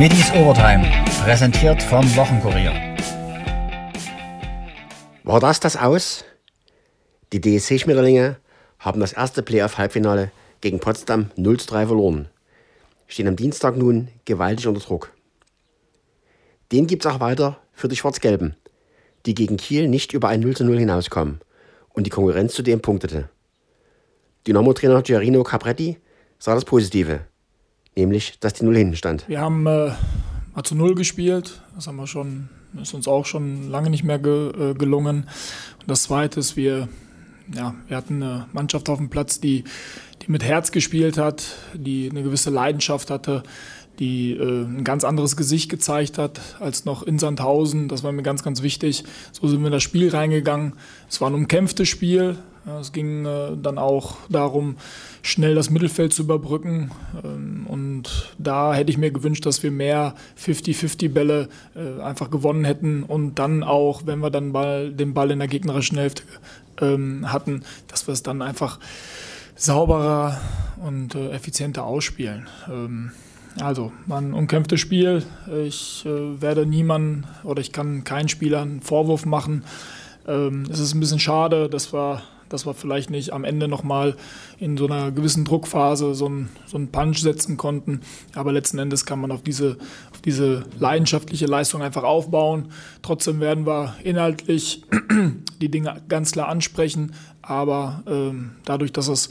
Middies Overtime, präsentiert vom Wochenkurier. War das das aus? Die DSC Schmetterlinge haben das erste Playoff-Halbfinale gegen Potsdam 0 zu 3 verloren. Stehen am Dienstag nun gewaltig unter Druck. Den gibt es auch weiter für die Schwarz-Gelben, die gegen Kiel nicht über ein 0 zu 0 hinauskommen und die Konkurrenz zudem punktete. Dynamo-Trainer Giarino Capretti sah das Positive, nämlich, dass die Null hinten stand. Wir haben äh, mal zu Null gespielt, das haben wir schon, ist uns auch schon lange nicht mehr ge, äh, gelungen. Und das Zweite ist, wir, ja, wir hatten eine Mannschaft auf dem Platz, die, die mit Herz gespielt hat, die eine gewisse Leidenschaft hatte, die äh, ein ganz anderes Gesicht gezeigt hat als noch in Sandhausen. Das war mir ganz, ganz wichtig. So sind wir in das Spiel reingegangen. Es war ein umkämpftes Spiel. Es ging äh, dann auch darum, schnell das Mittelfeld zu überbrücken. Ähm, und da hätte ich mir gewünscht, dass wir mehr 50-50-Bälle äh, einfach gewonnen hätten und dann auch, wenn wir dann Ball, den Ball in der gegnerischen Hälfte ähm, hatten, dass wir es dann einfach sauberer und äh, effizienter ausspielen. Ähm, also, ein umkämpftes Spiel. Ich werde niemanden oder ich kann keinen Spieler einen Vorwurf machen. Es ist ein bisschen schade, dass wir dass wir vielleicht nicht am Ende nochmal in so einer gewissen Druckphase so einen, so einen Punch setzen konnten. Aber letzten Endes kann man auf diese, auf diese leidenschaftliche Leistung einfach aufbauen. Trotzdem werden wir inhaltlich die Dinge ganz klar ansprechen. Aber ähm, dadurch, dass es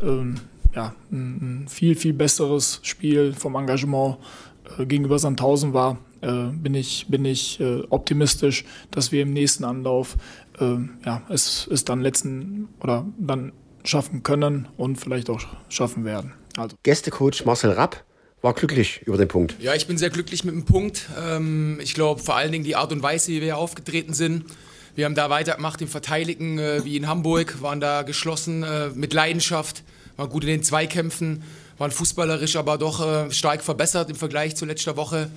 ähm, ja, ein, ein, viel, viel besseres Spiel vom Engagement äh, gegenüber Sandhausen war, äh, bin ich, bin ich äh, optimistisch, dass wir im nächsten Anlauf äh, ja, es, es dann letzten oder dann schaffen können und vielleicht auch schaffen werden. Also. Gästecoach Marcel Rapp war glücklich über den Punkt. Ja, ich bin sehr glücklich mit dem Punkt. Ähm, ich glaube vor allen Dingen die Art und Weise, wie wir aufgetreten sind. Wir haben da weitergemacht im Verteidigen, äh, wie in Hamburg, waren da geschlossen äh, mit Leidenschaft, waren gut in den Zweikämpfen, waren fußballerisch aber doch äh, stark verbessert im Vergleich zu letzter Woche.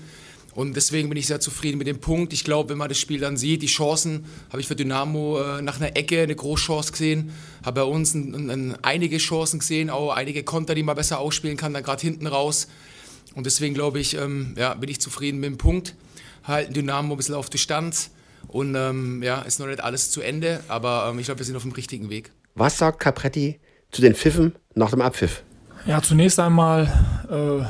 Und deswegen bin ich sehr zufrieden mit dem Punkt. Ich glaube, wenn man das Spiel dann sieht, die Chancen habe ich für Dynamo äh, nach einer Ecke eine Großchance gesehen. Habe bei uns ein, ein, einige Chancen gesehen, auch einige Konter, die man besser ausspielen kann, dann gerade hinten raus. Und deswegen glaube ich, ähm, ja, bin ich zufrieden mit dem Punkt. Halten Dynamo ein bisschen auf Distanz. Und ähm, ja, ist noch nicht alles zu Ende, aber ähm, ich glaube, wir sind auf dem richtigen Weg. Was sagt Capretti zu den Pfiffen nach dem Abpfiff? Ja, zunächst einmal äh,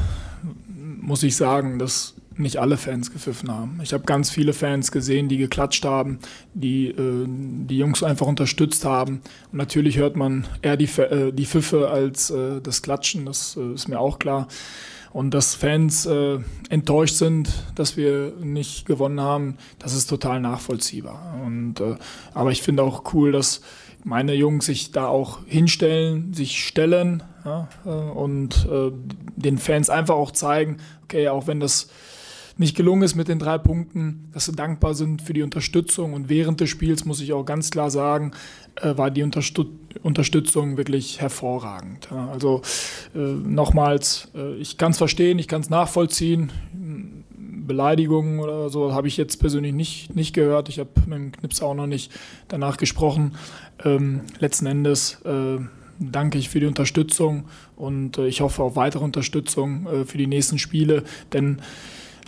muss ich sagen, dass nicht alle Fans gepfiffen haben. Ich habe ganz viele Fans gesehen, die geklatscht haben, die äh, die Jungs einfach unterstützt haben. Und natürlich hört man eher die, äh, die Pfiffe als äh, das Klatschen, das äh, ist mir auch klar. Und dass Fans äh, enttäuscht sind, dass wir nicht gewonnen haben, das ist total nachvollziehbar. Und, äh, aber ich finde auch cool, dass meine Jungs sich da auch hinstellen, sich stellen ja, und den Fans einfach auch zeigen, okay, auch wenn das nicht gelungen ist mit den drei Punkten, dass sie dankbar sind für die Unterstützung. Und während des Spiels muss ich auch ganz klar sagen, äh, war die Unterstüt Unterstützung wirklich hervorragend. Ja, also äh, nochmals, äh, ich kann es verstehen, ich kann es nachvollziehen. Beleidigungen oder so habe ich jetzt persönlich nicht, nicht gehört. Ich habe mit dem Knips auch noch nicht danach gesprochen. Ähm, letzten Endes äh, danke ich für die Unterstützung und äh, ich hoffe auf weitere Unterstützung äh, für die nächsten Spiele, denn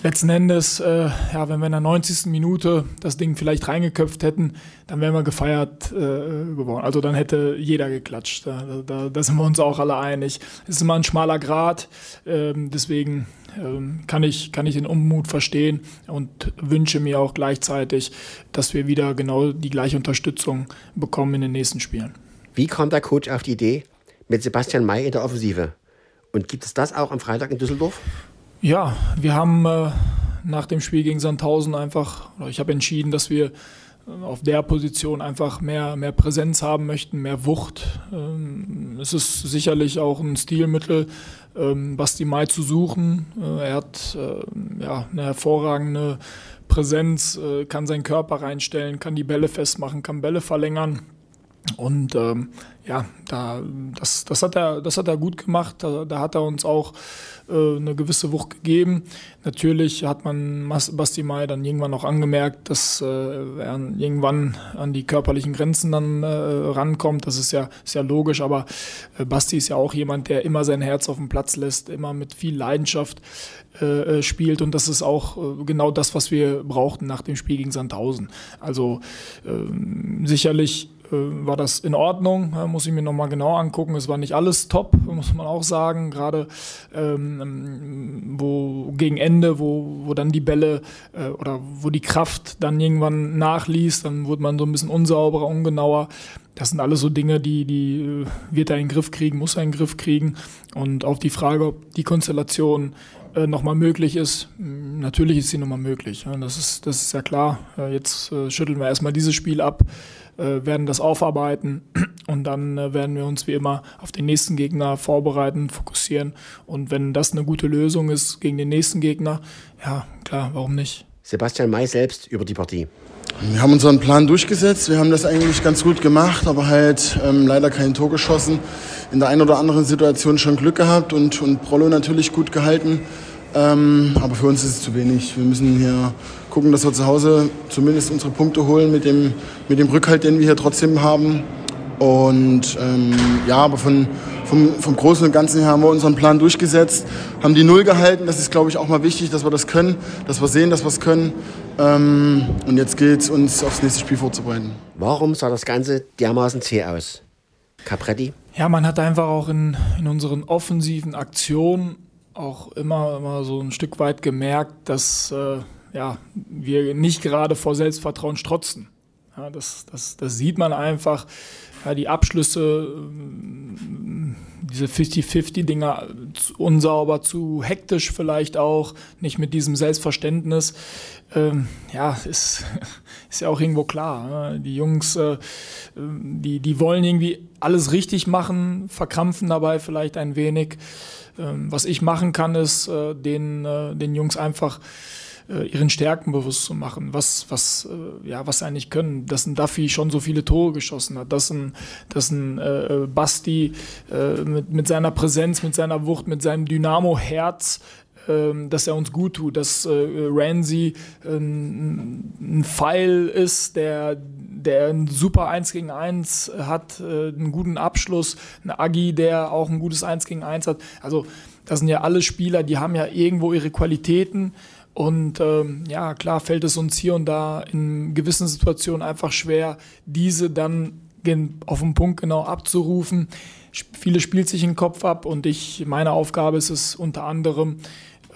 letzten Endes, äh, ja, wenn wir in der 90. Minute das Ding vielleicht reingeköpft hätten, dann wären wir gefeiert äh, geworden. Also dann hätte jeder geklatscht. Da, da, da, sind wir uns auch alle einig. Es ist immer ein schmaler Grat. Ähm, deswegen ähm, kann, ich, kann ich den Unmut verstehen und wünsche mir auch gleichzeitig, dass wir wieder genau die gleiche Unterstützung bekommen in den nächsten Spielen. Wie kam der Coach auf die Idee mit Sebastian May in der Offensive? Und gibt es das auch am Freitag in Düsseldorf? Ja, wir haben äh, nach dem Spiel gegen Sandhausen einfach, oder ich habe entschieden, dass wir äh, auf der Position einfach mehr, mehr Präsenz haben möchten, mehr Wucht. Ähm, es ist sicherlich auch ein Stilmittel, ähm, Basti Mai zu suchen. Äh, er hat äh, ja, eine hervorragende Präsenz, kann seinen Körper reinstellen, kann die Bälle festmachen, kann Bälle verlängern. Und ähm, ja, da, das, das, hat er, das hat er gut gemacht. Da, da hat er uns auch äh, eine gewisse Wucht gegeben. Natürlich hat man Basti Mai dann irgendwann auch angemerkt, dass äh, er irgendwann an die körperlichen Grenzen dann äh, rankommt. Das ist ja, ist ja logisch, aber äh, Basti ist ja auch jemand, der immer sein Herz auf den Platz lässt, immer mit viel Leidenschaft äh, äh, spielt und das ist auch äh, genau das, was wir brauchten nach dem Spiel gegen Sandhausen. Also ähm, sicherlich war das in Ordnung, muss ich mir nochmal genau angucken. Es war nicht alles top, muss man auch sagen. Gerade ähm, wo gegen Ende, wo, wo dann die Bälle äh, oder wo die Kraft dann irgendwann nachließ, dann wurde man so ein bisschen unsauberer, ungenauer. Das sind alles so Dinge, die, die wird er in den Griff kriegen, muss er in den Griff kriegen. Und auf die Frage, ob die Konstellation äh, nochmal möglich ist, natürlich ist sie nochmal möglich. Das ist, das ist ja klar. Äh, jetzt äh, schütteln wir erstmal dieses Spiel ab, werden das aufarbeiten und dann werden wir uns wie immer auf den nächsten Gegner vorbereiten, fokussieren. Und wenn das eine gute Lösung ist gegen den nächsten Gegner, ja, klar, warum nicht? Sebastian May selbst über die Partie. Wir haben unseren Plan durchgesetzt. Wir haben das eigentlich ganz gut gemacht, aber halt ähm, leider kein Tor geschossen. In der einen oder anderen Situation schon Glück gehabt und, und Prollo natürlich gut gehalten. Ähm, aber für uns ist es zu wenig. Wir müssen hier gucken, dass wir zu Hause zumindest unsere Punkte holen mit dem, mit dem Rückhalt, den wir hier trotzdem haben. Und ähm, ja, aber von, vom, vom Großen und Ganzen her haben wir unseren Plan durchgesetzt, haben die Null gehalten. Das ist, glaube ich, auch mal wichtig, dass wir das können, dass wir sehen, dass wir es können. Ähm, und jetzt geht es uns aufs nächste Spiel vorzubereiten. Warum sah das Ganze dermaßen zäh aus? Capretti? Ja, man hat einfach auch in, in unseren offensiven Aktionen auch immer, immer so ein Stück weit gemerkt, dass äh, ja, wir nicht gerade vor Selbstvertrauen strotzen. Ja, das, das, das sieht man einfach. Ja, die Abschlüsse, diese 50-50-Dinger, unsauber, zu hektisch vielleicht auch, nicht mit diesem Selbstverständnis. Ähm, ja, ist, ist ja auch irgendwo klar. Ne? Die Jungs, äh, die, die wollen irgendwie alles richtig machen, verkrampfen dabei vielleicht ein wenig. Ähm, was ich machen kann, ist, äh, den, äh, den Jungs einfach äh, ihren Stärken bewusst zu machen, was, was, äh, ja, was sie eigentlich können. Dass ein Duffy schon so viele Tore geschossen hat, dass ein, dass ein äh, Basti äh, mit, mit seiner Präsenz, mit seiner Wucht, mit seinem Dynamo-Herz ähm, dass er uns gut tut, dass äh, Ramsey äh, ein Pfeil ist, der, der ein super 1 gegen 1 hat, äh, einen guten Abschluss, ein Agi, der auch ein gutes 1 gegen 1 hat. Also das sind ja alle Spieler, die haben ja irgendwo ihre Qualitäten. Und ähm, ja, klar fällt es uns hier und da in gewissen Situationen einfach schwer, diese dann auf den Punkt genau abzurufen. Viele spielt sich den Kopf ab und ich, meine Aufgabe ist es unter anderem,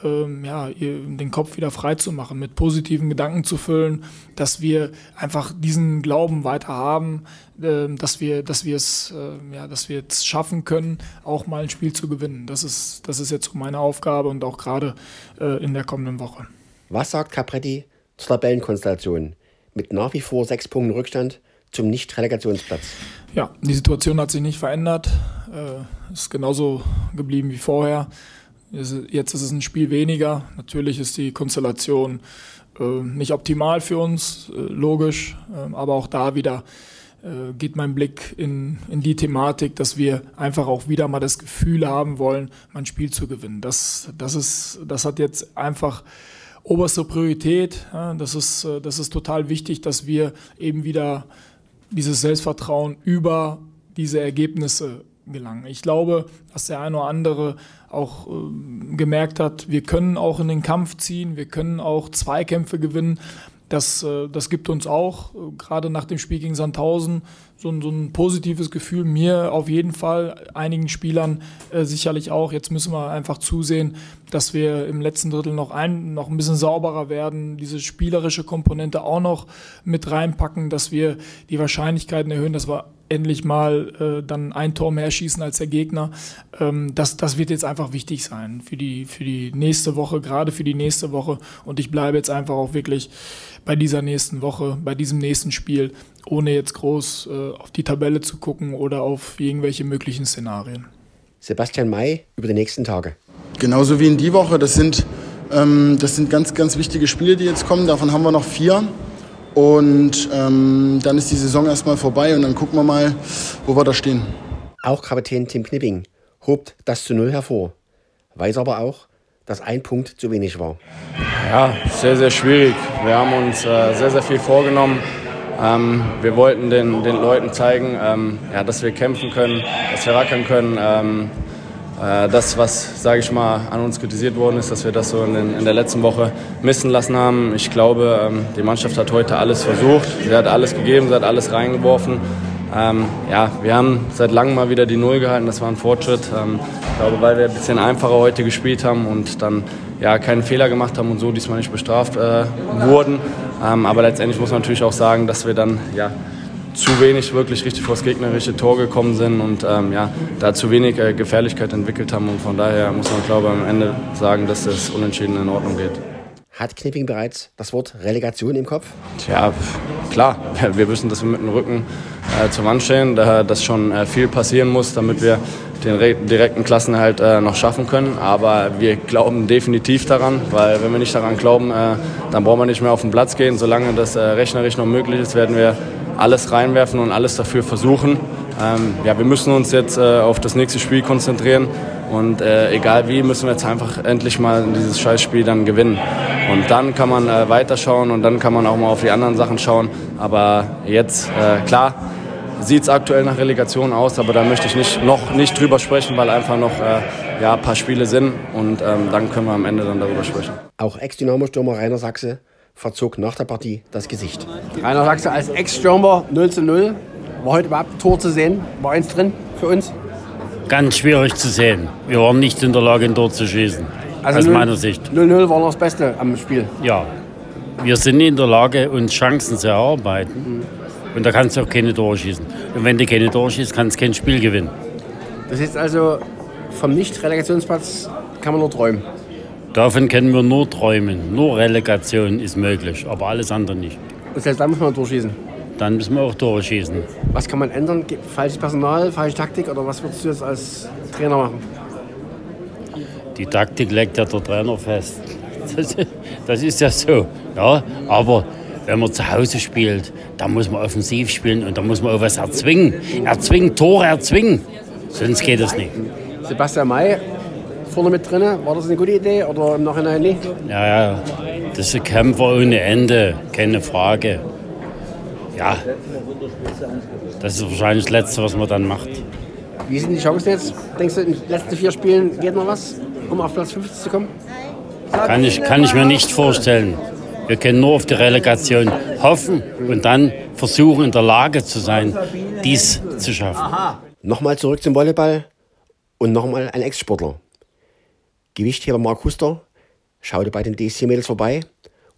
ähm, ja, den Kopf wieder frei zu machen, mit positiven Gedanken zu füllen, dass wir einfach diesen Glauben weiter haben, äh, dass wir, dass wir es, äh, ja, dass wir es schaffen können, auch mal ein Spiel zu gewinnen. Das ist, das ist jetzt meine Aufgabe und auch gerade äh, in der kommenden Woche. Was sagt Capretti zur Tabellenkonstellation mit nach wie vor sechs Punkten Rückstand zum Nicht-Relegationsplatz? Ja, die Situation hat sich nicht verändert, äh, ist genauso geblieben wie vorher. Jetzt ist es ein Spiel weniger. Natürlich ist die Konstellation äh, nicht optimal für uns, äh, logisch. Äh, aber auch da wieder äh, geht mein Blick in, in die Thematik, dass wir einfach auch wieder mal das Gefühl haben wollen, mein Spiel zu gewinnen. Das, das, ist, das hat jetzt einfach oberste Priorität. Ja, das, ist, äh, das ist total wichtig, dass wir eben wieder dieses Selbstvertrauen über diese Ergebnisse gelangen. Ich glaube, dass der eine oder andere auch äh, gemerkt hat, wir können auch in den Kampf ziehen, wir können auch Zweikämpfe gewinnen. Das, äh, das gibt uns auch, äh, gerade nach dem Spiel gegen Sandhausen, so ein, so ein positives Gefühl. Mir auf jeden Fall, einigen Spielern äh, sicherlich auch. Jetzt müssen wir einfach zusehen, dass wir im letzten Drittel noch ein, noch ein bisschen sauberer werden, diese spielerische Komponente auch noch mit reinpacken, dass wir die Wahrscheinlichkeiten erhöhen, dass wir endlich mal äh, dann ein Tor mehr schießen als der Gegner. Ähm, das, das wird jetzt einfach wichtig sein für die, für die nächste Woche, gerade für die nächste Woche. Und ich bleibe jetzt einfach auch wirklich bei dieser nächsten Woche, bei diesem nächsten Spiel, ohne jetzt groß äh, auf die Tabelle zu gucken oder auf irgendwelche möglichen Szenarien. Sebastian May über die nächsten Tage. Genauso wie in die Woche. Das sind, ähm, das sind ganz, ganz wichtige Spiele, die jetzt kommen. Davon haben wir noch vier. Und ähm, dann ist die Saison erstmal vorbei und dann gucken wir mal, wo wir da stehen. Auch Kapitän Tim Knipping hobt das zu Null hervor, weiß aber auch, dass ein Punkt zu wenig war. Ja, sehr, sehr schwierig. Wir haben uns äh, sehr, sehr viel vorgenommen. Ähm, wir wollten den, den Leuten zeigen, ähm, ja, dass wir kämpfen können, dass wir rackern können. Ähm, äh, das, was, sage ich mal, an uns kritisiert worden ist, dass wir das so in, den, in der letzten Woche missen lassen haben. Ich glaube, ähm, die Mannschaft hat heute alles versucht. Sie hat alles gegeben, sie hat alles reingeworfen. Ähm, ja, wir haben seit langem mal wieder die Null gehalten, das war ein Fortschritt. Ähm, ich glaube, weil wir ein bisschen einfacher heute gespielt haben und dann ja, keinen Fehler gemacht haben und so diesmal nicht bestraft äh, wurden. Ähm, aber letztendlich muss man natürlich auch sagen, dass wir dann ja, zu wenig wirklich richtig vor das gegnerische Tor gekommen sind und ähm, ja, da zu wenig äh, Gefährlichkeit entwickelt haben. Und von daher muss man, glaube ich, am Ende sagen, dass das Unentschieden in Ordnung geht. Hat Knipping bereits das Wort Relegation im Kopf? Tja, klar. Wir wissen, dass wir mit dem Rücken äh, Wand stehen, da dass schon äh, viel passieren muss, damit wir den direkten Klassenhalt äh, noch schaffen können. Aber wir glauben definitiv daran, weil wenn wir nicht daran glauben, äh, dann brauchen wir nicht mehr auf den Platz gehen. Solange das äh, rechnerisch noch möglich ist, werden wir alles reinwerfen und alles dafür versuchen. Ähm, ja, wir müssen uns jetzt äh, auf das nächste Spiel konzentrieren und äh, egal wie, müssen wir jetzt einfach endlich mal dieses Scheißspiel dann gewinnen. Und dann kann man äh, weiterschauen und dann kann man auch mal auf die anderen Sachen schauen. Aber jetzt, klar, sieht es aktuell nach Relegation aus, aber da möchte ich nicht, noch nicht drüber sprechen, weil einfach noch äh, ja, ein paar Spiele sind und ähm, dann können wir am Ende dann darüber sprechen. Auch Ex-Dynamo-Stürmer Rainer Sachse verzog nach der Partie das Gesicht. Rainer Sachse als Ex-Stürmer 0 zu 0. War heute überhaupt ein Tor zu sehen? War eins drin für uns? Ganz schwierig zu sehen. Wir waren nicht in der Lage, ein Tor zu schießen. Also aus 0, meiner Sicht. 0-0 war noch das Beste am Spiel. Ja. Wir sind in der Lage, uns Chancen zu erarbeiten. Mhm. Und da kannst du auch keine Tore schießen. Und wenn du keine Tore schießt, kannst du kein Spiel gewinnen. Das ist also vom Nicht-Relegationsplatz kann man nur träumen. Davon können wir nur träumen. Nur Relegation ist möglich, aber alles andere nicht. Und selbst dann muss man durchschießen. Dann müssen wir auch Tore schießen. Was kann man ändern? Falsches Personal, falsche Taktik oder was würdest du jetzt als Trainer machen? Die Taktik legt ja der Trainer fest. Das, das ist ja so. Ja, aber wenn man zu Hause spielt, dann muss man offensiv spielen und da muss man auch was erzwingen. Erzwingen, Tore erzwingen. Sonst geht es nicht. Sebastian May vorne mit drin, war das eine gute Idee oder im Nachhinein nicht? Ja, ja, das ist ein Kämpfer ohne Ende, keine Frage. Ja, das ist wahrscheinlich das Letzte, was man dann macht. Wie sind die Chancen jetzt? Denkst du, in den letzten vier Spielen geht noch was, um auf Platz 50 zu kommen? Kann ich, kann ich mir nicht vorstellen. Wir können nur auf die Relegation hoffen und dann versuchen, in der Lage zu sein, dies zu schaffen. Nochmal zurück zum Volleyball und nochmal ein Ex-Sportler. Gewichtheber Mark Huster schaute bei den DC-Mädels vorbei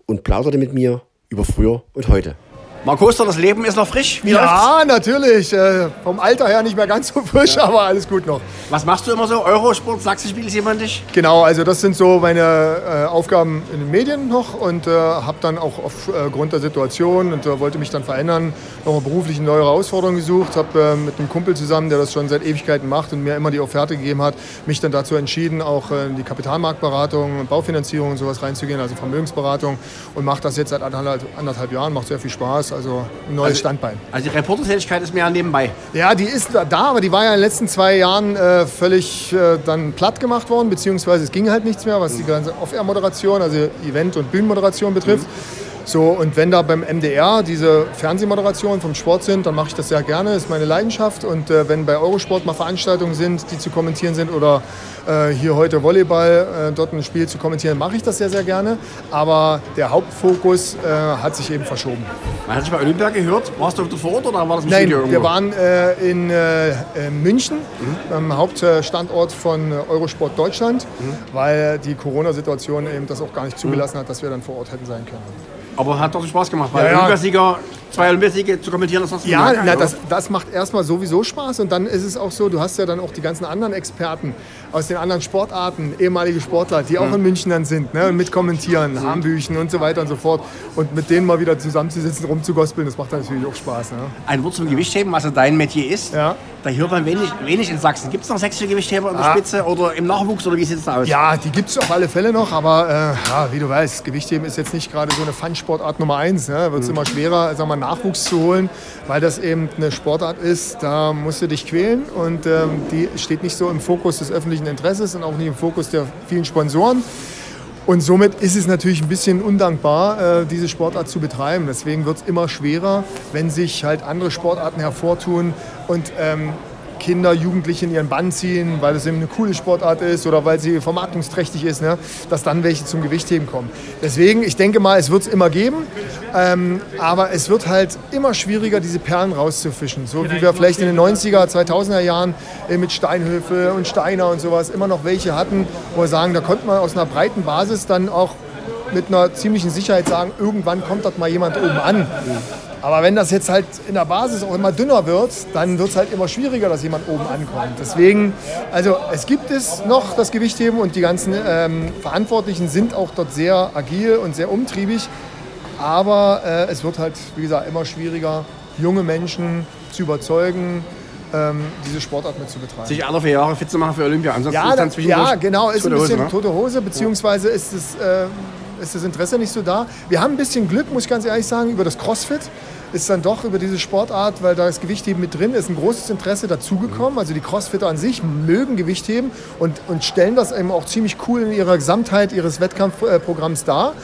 und plauderte mit mir über früher und heute. Mark Oster, das Leben ist noch frisch. Wie ja, läuft's? natürlich. Äh, vom Alter her nicht mehr ganz so frisch, ja. aber alles gut noch. Was machst du immer so? Eurosport, Sachsenspiel, sieht man dich? Genau, also das sind so meine äh, Aufgaben in den Medien noch und äh, habe dann auch aufgrund der Situation und äh, wollte mich dann verändern, nochmal beruflich eine neue Herausforderung gesucht. Habe äh, mit einem Kumpel zusammen, der das schon seit Ewigkeiten macht und mir immer die Offerte gegeben hat, mich dann dazu entschieden, auch äh, in die Kapitalmarktberatung, Baufinanzierung und sowas reinzugehen, also Vermögensberatung und mache das jetzt seit anderthalb, anderthalb Jahren, macht sehr viel Spaß. Also ein neues also, Standbein. Also die Reportertätigkeit ist mehr nebenbei. Ja, die ist da, aber die war ja in den letzten zwei Jahren äh, völlig äh, dann platt gemacht worden, beziehungsweise es ging halt nichts mehr, was mhm. die ganze Off-Air-Moderation, also Event- und Bühnenmoderation betrifft. Mhm. So, und wenn da beim MDR diese Fernsehmoderationen vom Sport sind, dann mache ich das sehr gerne, das ist meine Leidenschaft. Und äh, wenn bei Eurosport mal Veranstaltungen sind, die zu kommentieren sind oder äh, hier heute Volleyball, äh, dort ein Spiel zu kommentieren, mache ich das sehr, sehr gerne. Aber der Hauptfokus äh, hat sich eben verschoben. Man hat sich bei Olympia gehört. Warst du vor Ort oder war das im Nein, Studio wir waren äh, in äh, München, mhm. am Hauptstandort von Eurosport Deutschland, mhm. weil die Corona-Situation eben das auch gar nicht zugelassen hat, dass wir dann vor Ort hätten sein können. Aber hat doch Spaß gemacht, weil ja, ja. Olympiasieger, zwei Olympiasiege zu kommentieren, das hast du Ja, na, das, das macht erstmal sowieso Spaß und dann ist es auch so, du hast ja dann auch die ganzen anderen Experten aus den anderen Sportarten, ehemalige Sportler, die auch mhm. in München dann sind ne, und mit kommentieren, mhm. Hambüchen und so weiter und so fort. Und mit denen mal wieder zusammenzusitzen, rumzugospeln, das macht dann natürlich auch Spaß. Ne? Ein Wort zum Gewichtheben, was also dein Metier ist. Ja. Da hört man wenig, wenig in Sachsen. Gibt es noch sächsische Gewichtheber in der Spitze oder im Nachwuchs oder wie sieht es da aus? Ja, die gibt es auf alle Fälle noch, aber äh, ja, wie du weißt, Gewichtheben ist jetzt nicht gerade so eine Fun-Sportart Nummer eins. Ne? Wird es immer schwerer, sag mal, Nachwuchs zu holen, weil das eben eine Sportart ist, da musst du dich quälen und ähm, die steht nicht so im Fokus des öffentlichen Interesses und auch nicht im Fokus der vielen Sponsoren. Und somit ist es natürlich ein bisschen undankbar, äh, diese Sportart zu betreiben. Deswegen wird es immer schwerer, wenn sich halt andere Sportarten hervortun und ähm, Kinder, Jugendliche in ihren Bann ziehen, weil es eben eine coole Sportart ist oder weil sie vermarktungsträchtig ist, ne, dass dann welche zum Gewichtheben kommen. Deswegen, ich denke mal, es wird es immer geben, ähm, aber es wird halt immer schwieriger, diese Perlen rauszufischen. So wie wir vielleicht in den 90er, 2000er Jahren äh, mit Steinhöfe und Steiner und sowas immer noch welche hatten, wo wir sagen, da konnte man aus einer breiten Basis dann auch mit einer ziemlichen Sicherheit sagen, irgendwann kommt dort mal jemand oben an. Aber wenn das jetzt halt in der Basis auch immer dünner wird, dann wird es halt immer schwieriger, dass jemand oben ankommt. Deswegen, also es gibt es noch, das Gewichtheben und die ganzen ähm, Verantwortlichen sind auch dort sehr agil und sehr umtriebig. Aber äh, es wird halt, wie gesagt, immer schwieriger, junge Menschen zu überzeugen, ähm, diese Sportart mit zu betreiben. Sich alle vier Jahre fit zu machen für Olympia. Ansonsten Ja, ist dann da, zwischendurch ja, genau, ist ein tote Hose, bisschen ne? tote Hose, beziehungsweise ist, es, äh, ist das Interesse nicht so da. Wir haben ein bisschen Glück, muss ich ganz ehrlich sagen, über das CrossFit. Ist dann doch über diese Sportart, weil da das Gewichtheben mit drin ist, ein großes Interesse dazugekommen. Also die Crossfitter an sich mögen Gewichtheben und, und stellen das eben auch ziemlich cool in ihrer Gesamtheit ihres Wettkampfprogramms dar.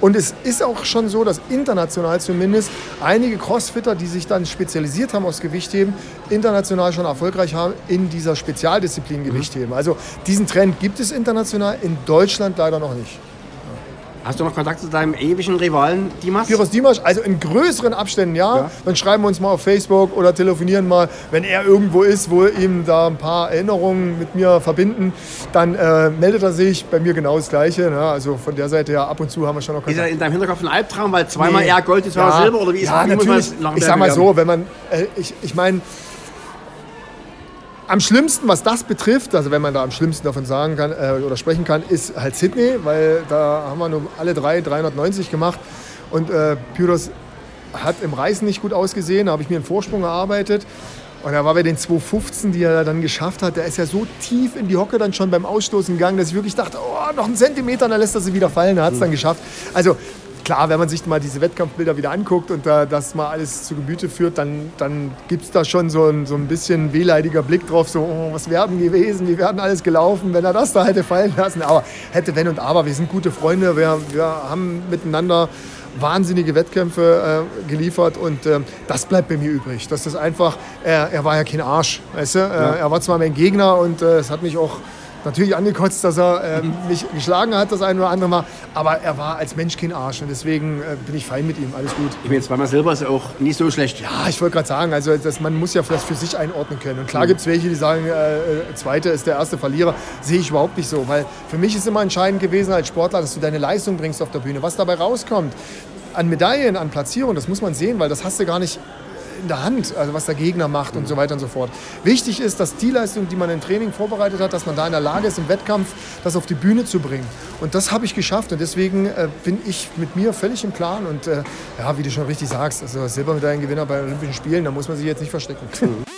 Und es ist auch schon so, dass international zumindest einige Crossfitter, die sich dann spezialisiert haben aufs Gewichtheben, international schon erfolgreich haben in dieser Spezialdisziplin Gewichtheben. Also diesen Trend gibt es international, in Deutschland leider noch nicht. Hast du noch Kontakt zu deinem ewigen Rivalen Dimas? Piros Dimasch, also in größeren Abständen ja. Ja. Dann schreiben wir uns mal auf Facebook oder telefonieren mal, wenn er irgendwo ist, wo ihm da ein paar Erinnerungen mit mir verbinden, dann äh, meldet er sich. Bei mir genau das Gleiche. Ne? Also von der Seite her ab und zu haben wir schon noch Ist Kontakt. er in deinem Hinterkopf ein Albtraum, weil zweimal Nee. eher Gold, zweimal Ja. Silber oder wie ist ja, muss man natürlich. das Ich sag mal so, wenn man, äh, ich, ich meine, am schlimmsten, was das betrifft, also wenn man da am schlimmsten davon sagen kann äh, oder sprechen kann, ist halt Sydney, weil da haben wir nur alle drei 390 gemacht und äh, Pyros hat im Reißen nicht gut ausgesehen, da habe ich mir einen Vorsprung erarbeitet. Und da war bei den 215, die er dann geschafft hat, der ist ja so tief in die Hocke dann schon beim Ausstoßen gegangen, dass ich wirklich dachte, oh, noch einen Zentimeter, und dann lässt er sie wieder fallen. Er hat es dann geschafft. Also klar, wenn man sich mal diese Wettkampfbilder wieder anguckt und da, das mal alles zu Gemüte führt, dann, dann gibt es da schon so ein, so ein bisschen wehleidiger Blick drauf, so, oh, was wäre denn gewesen, wie wäre denn alles gelaufen, wenn er das da hätte fallen lassen. Aber hätte, wenn und aber, wir sind gute Freunde, wir, wir haben miteinander wahnsinnige Wettkämpfe äh, geliefert und äh, das bleibt bei mir übrig. Das ist einfach, er, er war ja kein Arsch, weißt du? Äh, er war zwar mein Gegner und äh, es hat mich auch natürlich angekotzt, dass er äh, mich geschlagen hat, das ein oder andere Mal, aber er war als Mensch kein Arsch und deswegen äh, bin ich fein mit ihm, alles gut. Ich meine, zweimal Silber ist auch nicht so schlecht. Ja, ich wollte gerade sagen, also das, man muss ja das für sich einordnen können. Und klar gibt es welche, die sagen, äh, äh, Zweite ist der erste Verlierer. Sehe ich überhaupt nicht so, weil für mich ist immer entscheidend gewesen als Sportler, dass du deine Leistung bringst auf der Bühne. Was dabei rauskommt, an Medaillen, an Platzierung, das muss man sehen, weil das hast du gar nicht in der Hand, also was der Gegner macht und so weiter und so fort. Wichtig ist, dass die Leistung, die man im Training vorbereitet hat, dass man da in der Lage ist, im Wettkampf das auf die Bühne zu bringen. Und das habe ich geschafft und deswegen äh, bin ich mit mir völlig im Plan und äh, ja, wie du schon richtig sagst, also Silbermedaillengewinner bei Olympischen Spielen, da muss man sich jetzt nicht verstecken.